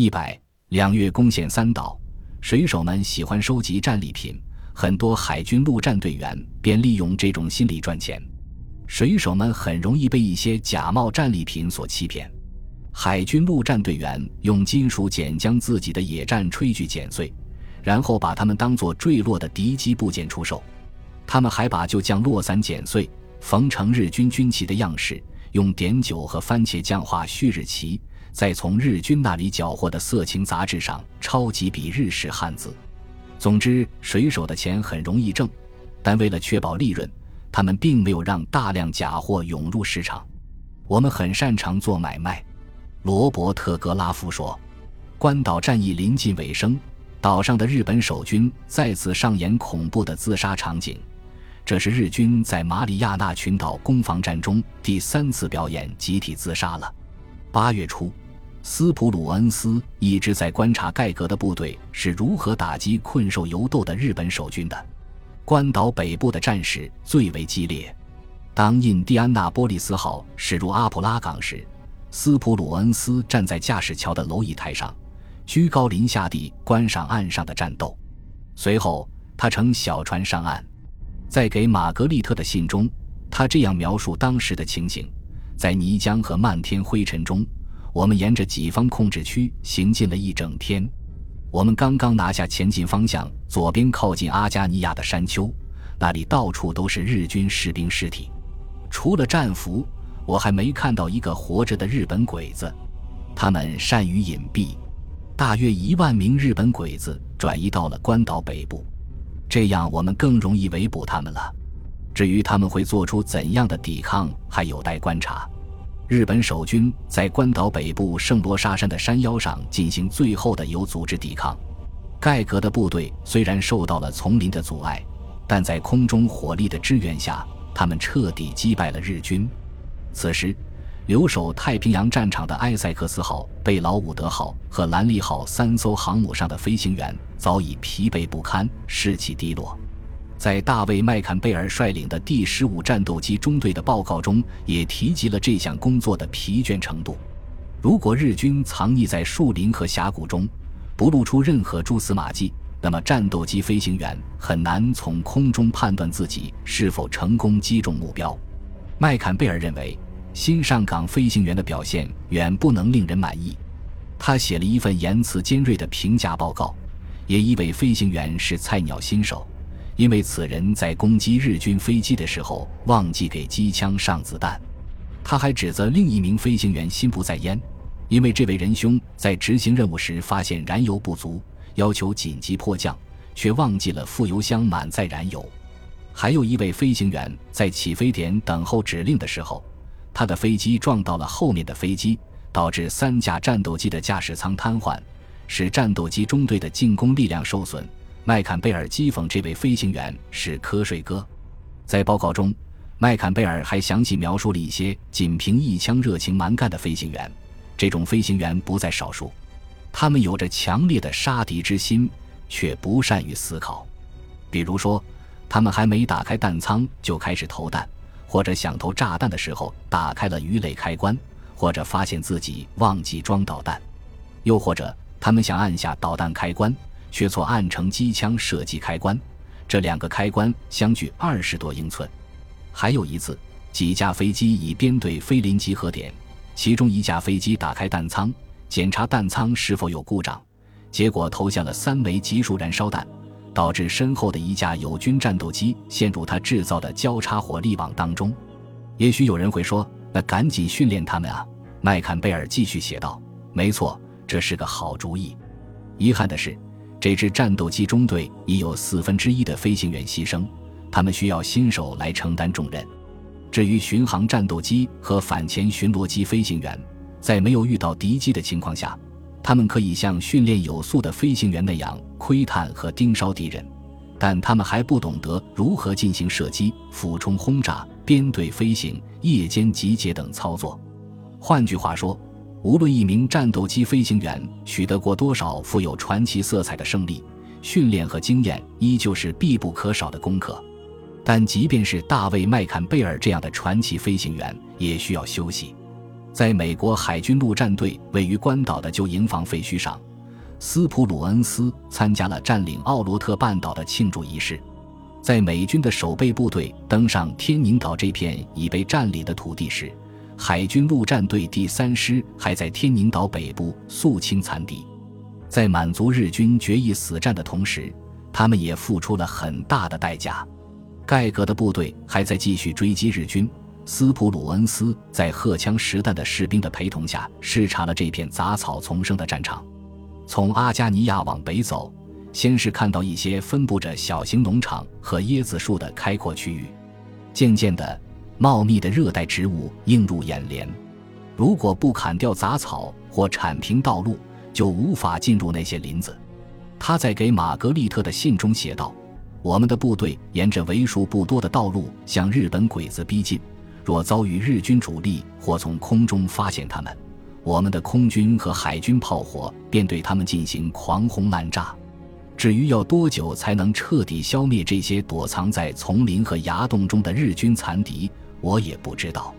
一百两月攻陷三岛，水手们喜欢收集战利品，很多海军陆战队员便利用这种心理赚钱。水手们很容易被一些假冒战利品所欺骗。海军陆战队员用金属剪将自己的野战炊具剪碎，然后把它们当作坠落的敌机部件出售。他们还把旧将落伞剪碎，缝成日军军旗的样式，用碘酒和番茄酱画旭日旗，再从日军那里缴获的色情杂志上抄几笔日式汉字。总之，水手的钱很容易挣，但为了确保利润，他们并没有让大量假货涌入市场。我们很擅长做买卖，罗伯特·格拉夫说。关岛战役临近尾声，岛上的日本守军再次上演恐怖的自杀场景。这是日军在马里亚纳群岛攻防战中第三次表演集体自杀了。八月初，斯普鲁恩斯一直在观察盖格的部队是如何打击困兽犹斗的日本守军的。关岛北部的战事最为激烈。当印第安纳波利斯号驶入阿普拉港时，斯普鲁恩斯站在驾驶桥的楼椅台上，居高临下地观赏岸上的战斗。随后，他乘小船上岸。在给玛格丽特的信中，他这样描述当时的情形：在泥浆和漫天灰尘中，我们沿着己方控制区行进了一整天。我们刚刚拿下前进方向左边靠近阿加尼亚的山丘，那里到处都是日军士兵尸体。除了战俘，我还没看到一个活着的日本鬼子。他们善于隐蔽，大约一万名日本鬼子转移到了关岛北部。这样我们更容易围捕他们了。至于他们会做出怎样的抵抗，还有待观察。日本守军在关岛北部圣罗莎山的山腰上进行最后的有组织抵抗。盖格的部队虽然受到了丛林的阻碍，但在空中火力的支援下，他们彻底击败了日军。此时，留守太平洋战场的埃塞克斯号、贝劳伍德号和兰利号三艘航母上的飞行员。早已疲惫不堪，士气低落。在大卫·麦坎贝尔率领的第十五战斗机中队的报告中，也提及了这项工作的疲倦程度。如果日军藏匿在树林和峡谷中，不露出任何蛛丝马迹，那么战斗机飞行员很难从空中判断自己是否成功击中目标。麦坎贝尔认为，新上岗飞行员的表现远不能令人满意。他写了一份言辞尖锐的评价报告。也一位飞行员是菜鸟新手，因为此人在攻击日军飞机的时候忘记给机枪上子弹。他还指责另一名飞行员心不在焉，因为这位仁兄在执行任务时发现燃油不足，要求紧急迫降，却忘记了副油箱满载燃油。还有一位飞行员在起飞点等候指令的时候，他的飞机撞到了后面的飞机，导致三架战斗机的驾驶舱瘫痪。使战斗机中队的进攻力量受损。麦坎贝尔讥讽这位飞行员是瞌睡哥。在报告中，麦坎贝尔还详细描述了一些仅凭一腔热情蛮干的飞行员。这种飞行员不在少数，他们有着强烈的杀敌之心，却不善于思考。比如说，他们还没打开弹仓就开始投弹，或者想投炸弹的时候打开了鱼雷开关，或者发现自己忘记装导弹，又或者。他们想按下导弹开关，却错按成机枪射击开关，这两个开关相距二十多英寸。还有一次，几架飞机以编队飞临集合点，其中一架飞机打开弹仓，检查弹仓是否有故障，结果投下了三枚集束燃烧弹，导致身后的一架友军战斗机陷入他制造的交叉火力网当中。也许有人会说：“那赶紧训练他们啊！”麦坎贝尔继续写道：“没错。”这是个好主意。遗憾的是，这支战斗机中队已有四分之一的飞行员牺牲，他们需要新手来承担重任。至于巡航战斗机和反潜巡逻机飞行员，在没有遇到敌机的情况下，他们可以像训练有素的飞行员那样窥探和盯梢敌人，但他们还不懂得如何进行射击、俯冲轰炸、编队飞行、夜间集结等操作。换句话说，无论一名战斗机飞行员取得过多少富有传奇色彩的胜利，训练和经验依旧是必不可少的功课。但即便是大卫·麦坎贝尔这样的传奇飞行员，也需要休息。在美国海军陆战队位于关岛的旧营房废墟上，斯普鲁恩斯参加了占领奥罗特半岛的庆祝仪式。在美军的守备部队登上天宁岛这片已被占领的土地时，海军陆战队第三师还在天宁岛北部肃清残敌。在满足日军决一死战的同时，他们也付出了很大的代价。盖格的部队还在继续追击日军。斯普鲁恩斯在荷枪实弹的士兵的陪同下视察了这片杂草丛生的战场。从阿加尼亚往北走，先是看到一些分布着小型农场和椰子树的开阔区域。渐渐的，茂密的热带植物映入眼帘。如果不砍掉杂草或铲平道路，就无法进入那些林子。他在给玛格丽特的信中写道：“我们的部队沿着为数不多的道路向日本鬼子逼近。”若遭遇日军主力或从空中发现他们，我们的空军和海军炮火便对他们进行狂轰滥炸。至于要多久才能彻底消灭这些躲藏在丛林和崖洞中的日军残敌，我也不知道。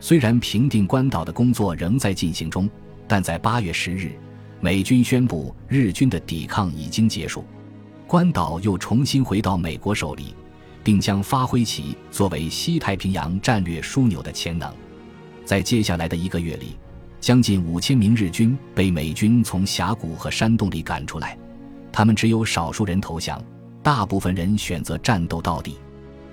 虽然平定关岛的工作仍在进行中，但在八月十日，美军宣布日军的抵抗已经结束，关岛又重新回到美国手里。并将发挥其作为西太平洋战略枢纽的潜能。在接下来的一个月里，将近五千名日军被美军从峡谷和山洞里赶出来，他们只有少数人投降，大部分人选择战斗到底。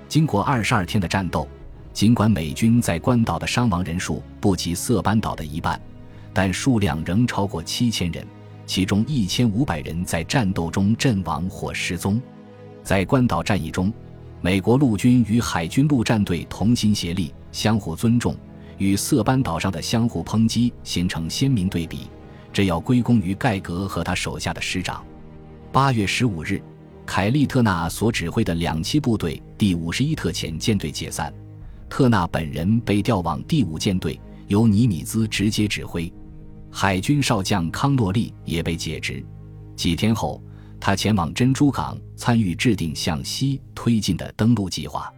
经过二十二天的战斗，尽管美军在关岛的伤亡人数不及色班岛的一半，但数量仍超过七千人，其中一千五百人在战斗中阵亡或失踪。在关岛战役中，美国陆军与海军陆战队同心协力，相互尊重，与色班岛上的相互抨击形成鲜明对比。这要归功于盖格和他手下的师长。八月十五日，凯利特纳所指挥的两栖部队第五十一特遣舰队解散，特纳本人被调往第五舰队，由尼米兹直接指挥。海军少将康诺利也被解职。几天后。他前往珍珠港，参与制定向西推进的登陆计划。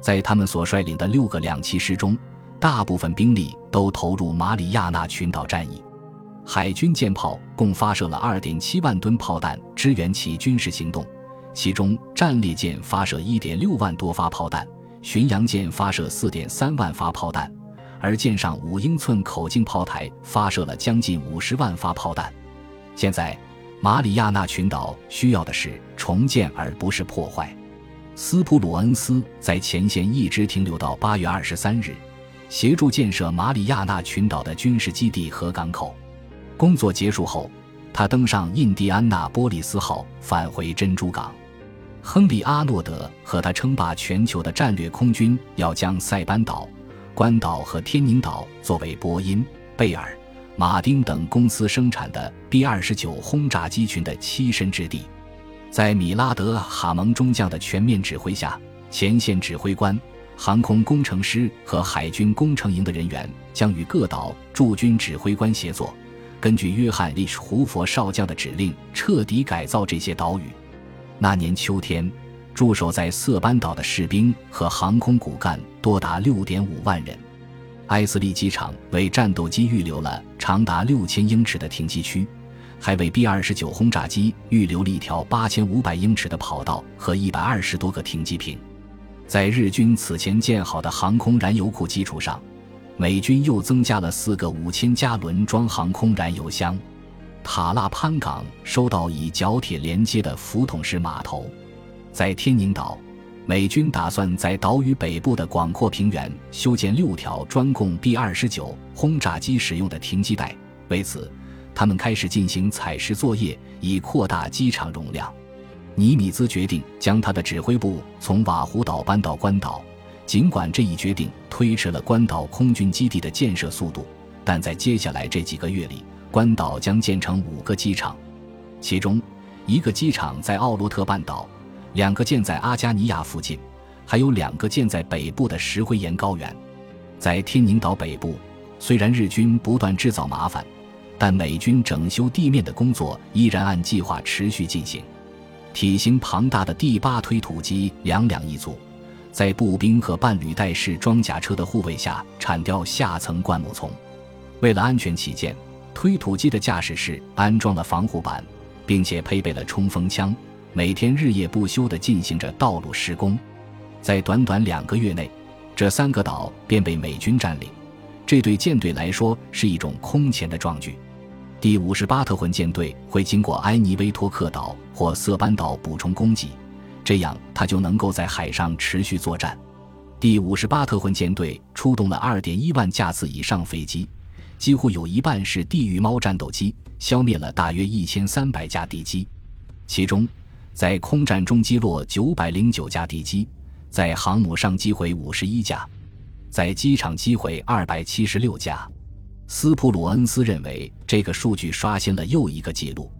在他们所率领的六个两栖师中，大部分兵力都投入马里亚纳群岛战役。海军舰炮共发射了二点七万吨炮弹支援其军事行动，其中战列舰发射一点六万多发炮弹，巡洋舰发射四点三万发炮弹，而舰上五英寸口径炮台发射了将近五十万发炮弹。现在。马里亚纳群岛需要的是重建，而不是破坏。斯普鲁恩斯在前线一直停留到八月二十三日，协助建设马里亚纳群岛的军事基地和港口。工作结束后，他登上印第安纳波利斯号返回珍珠港。亨利·阿诺德和他称霸全球的战略空军要将塞班岛、关岛和天宁岛作为波音、贝尔。马丁等公司生产的 B 二十九轰炸机群的栖身之地，在米拉德·哈蒙中将的全面指挥下，前线指挥官、航空工程师和海军工程营的人员将与各岛驻军指挥官协作，根据约翰·利什胡佛少将的指令，彻底改造这些岛屿。那年秋天，驻守在色班岛的士兵和航空骨干多达六点五万人。埃斯利机场为战斗机预留了长达六千英尺的停机区，还为 B 二十九轰炸机预留了一条八千五百英尺的跑道和一百二十多个停机坪。在日军此前建好的航空燃油库基础上，美军又增加了四个五千加仑装航空燃油箱。塔拉潘港收到以角铁连接的浮筒式码头，在天宁岛。美军打算在岛屿北部的广阔平原修建六条专供 B 二十九轰炸机使用的停机带。为此，他们开始进行采石作业，以扩大机场容量。尼米兹决定将他的指挥部从瓦胡岛搬到关岛。尽管这一决定推迟了关岛空军基地的建设速度，但在接下来这几个月里，关岛将建成五个机场，其中一个机场在奥罗特半岛。两个建在阿加尼亚附近，还有两个建在北部的石灰岩高原。在天宁岛北部，虽然日军不断制造麻烦，但美军整修地面的工作依然按计划持续进行。体型庞大的第八推土机两两一组，在步兵和半履带式装甲车的护卫下铲掉下层灌木丛。为了安全起见，推土机的驾驶室安装了防护板，并且配备了冲锋枪，每天日夜不休地进行着道路施工。在短短两个月内，这三个岛便被美军占领，这对舰队来说是一种空前的壮举。第五十八特混舰队会经过埃尼威托克岛或色班岛补充供给，这样它就能够在海上持续作战。第五十八特混舰队出动了二点一万架次以上飞机，几乎有一半是地狱猫战斗机，消灭了大约一千三百架敌机。其中，在空战中击落九百零九架敌机，在航母上击毁五十一架，在机场击毁二百七十六架。斯普鲁恩斯认为，这个数据刷新了又一个记录。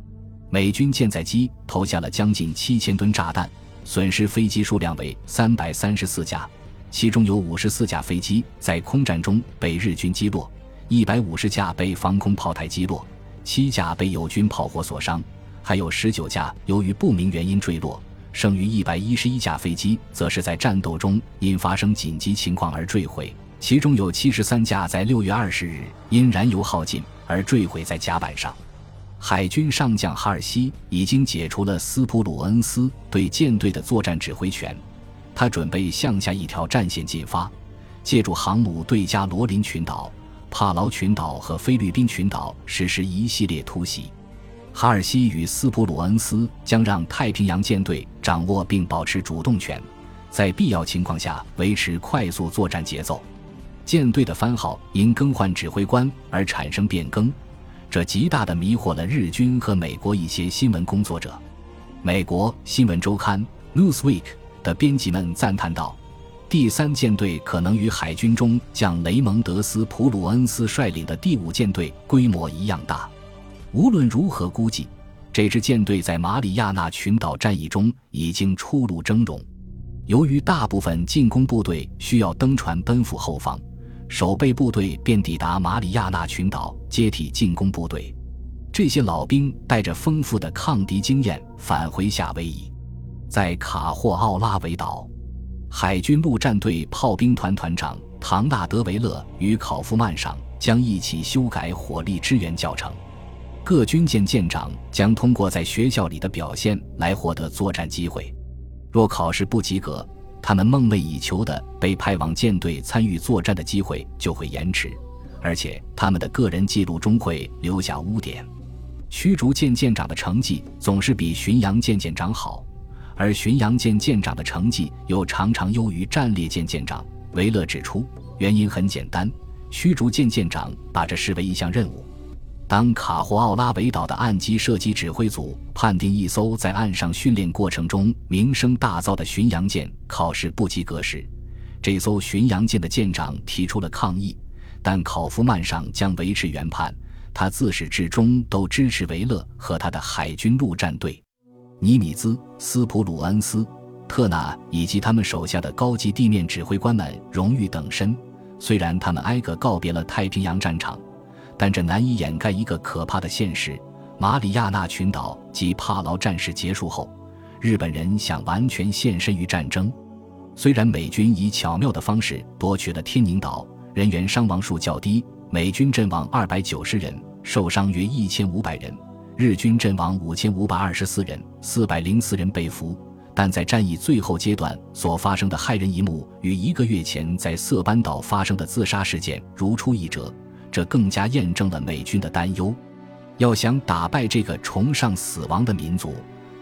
美军舰载机投下了将近七千吨炸弹，损失飞机数量为三百三十四架，其中有五十四架飞机在空战中被日军击落，一百五十架被防空炮台击落，七架被友军炮火所伤，还有十九架由于不明原因坠落，剩余一百一十一架飞机则是在战斗中因发生紧急情况而坠毁。其中有七十三架在六月二十日因燃油耗尽而坠毁在甲板上。海军上将哈尔西已经解除了斯普鲁恩斯对舰队的作战指挥权，他准备向下一条战线进发，借助航母对加罗林群岛、帕劳群岛和菲律宾群岛实施一系列突袭。哈尔西与斯普鲁恩斯将让太平洋舰队掌握并保持主动权，在必要情况下维持快速作战节奏。舰队的番号因更换指挥官而产生变更，这极大地迷惑了日军和美国一些新闻工作者。美国新闻周刊《Newsweek》的编辑们赞叹道：“第三舰队可能与海军中将雷蒙德斯·普鲁恩斯率领的第五舰队规模一样大。无论如何估计，这支舰队在马里亚纳群岛战役中已经初露峥嵘。由于大部分进攻部队需要登船奔赴后方。”守备部队便抵达马里亚纳群岛，接替进攻部队。这些老兵带着丰富的抗敌经验返回夏威夷，在卡霍奥拉维岛，海军陆战队炮兵团团长唐纳德维勒与考夫曼上将一起修改火力支援教程。各军舰舰长将通过在学校里的表现来获得作战机会。若考试不及格，他们梦寐以求的被派往舰队参与作战的机会就会延迟，而且他们的个人记录中会留下污点。驱逐舰舰长的成绩总是比巡洋舰舰长好，而巡洋舰舰长的成绩又常常优于战列舰舰长。维勒指出，原因很简单：驱逐舰舰长把这视为一项任务。当卡霍奥拉维岛的岸基射击指挥组判定一艘在岸上训练过程中名声大噪的巡洋舰考试不及格时，这艘巡洋舰的舰长提出了抗议，但考夫曼上将维持原判。他自始至终都支持维勒和他的海军陆战队。尼米兹、斯普鲁恩斯、特纳以及他们手下的高级地面指挥官们荣誉等身，虽然他们挨个告别了太平洋战场。但这难以掩盖一个可怕的现实：马里亚纳群岛及帕劳战事结束后，日本人想完全献身于战争。虽然美军以巧妙的方式夺取了天宁岛，人员伤亡数较低，美军阵亡二百九十人，受伤约一千五百人；日军阵亡五千五百二十四人，四百零四人被俘。但在战役最后阶段所发生的骇人一幕，与一个月前在色班岛发生的自杀事件如出一辙。这更加验证了美军的担忧：要想打败这个崇尚死亡的民族，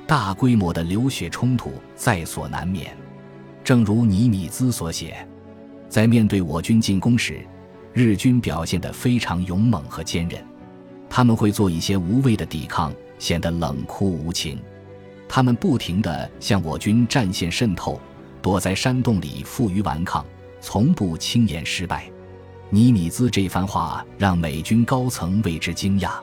大规模的流血冲突在所难免。正如尼米兹所写，在面对我军进攻时，日军表现得非常勇猛和坚韧。他们会做一些无谓的抵抗，显得冷酷无情。他们不停地向我军战线渗透，躲在山洞里负隅顽抗，从不轻言失败。尼米兹这番话让美军高层为之惊讶。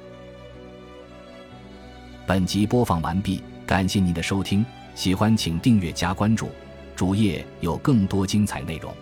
本集播放完毕，感谢您的收听，喜欢请订阅加关注，主页有更多精彩内容。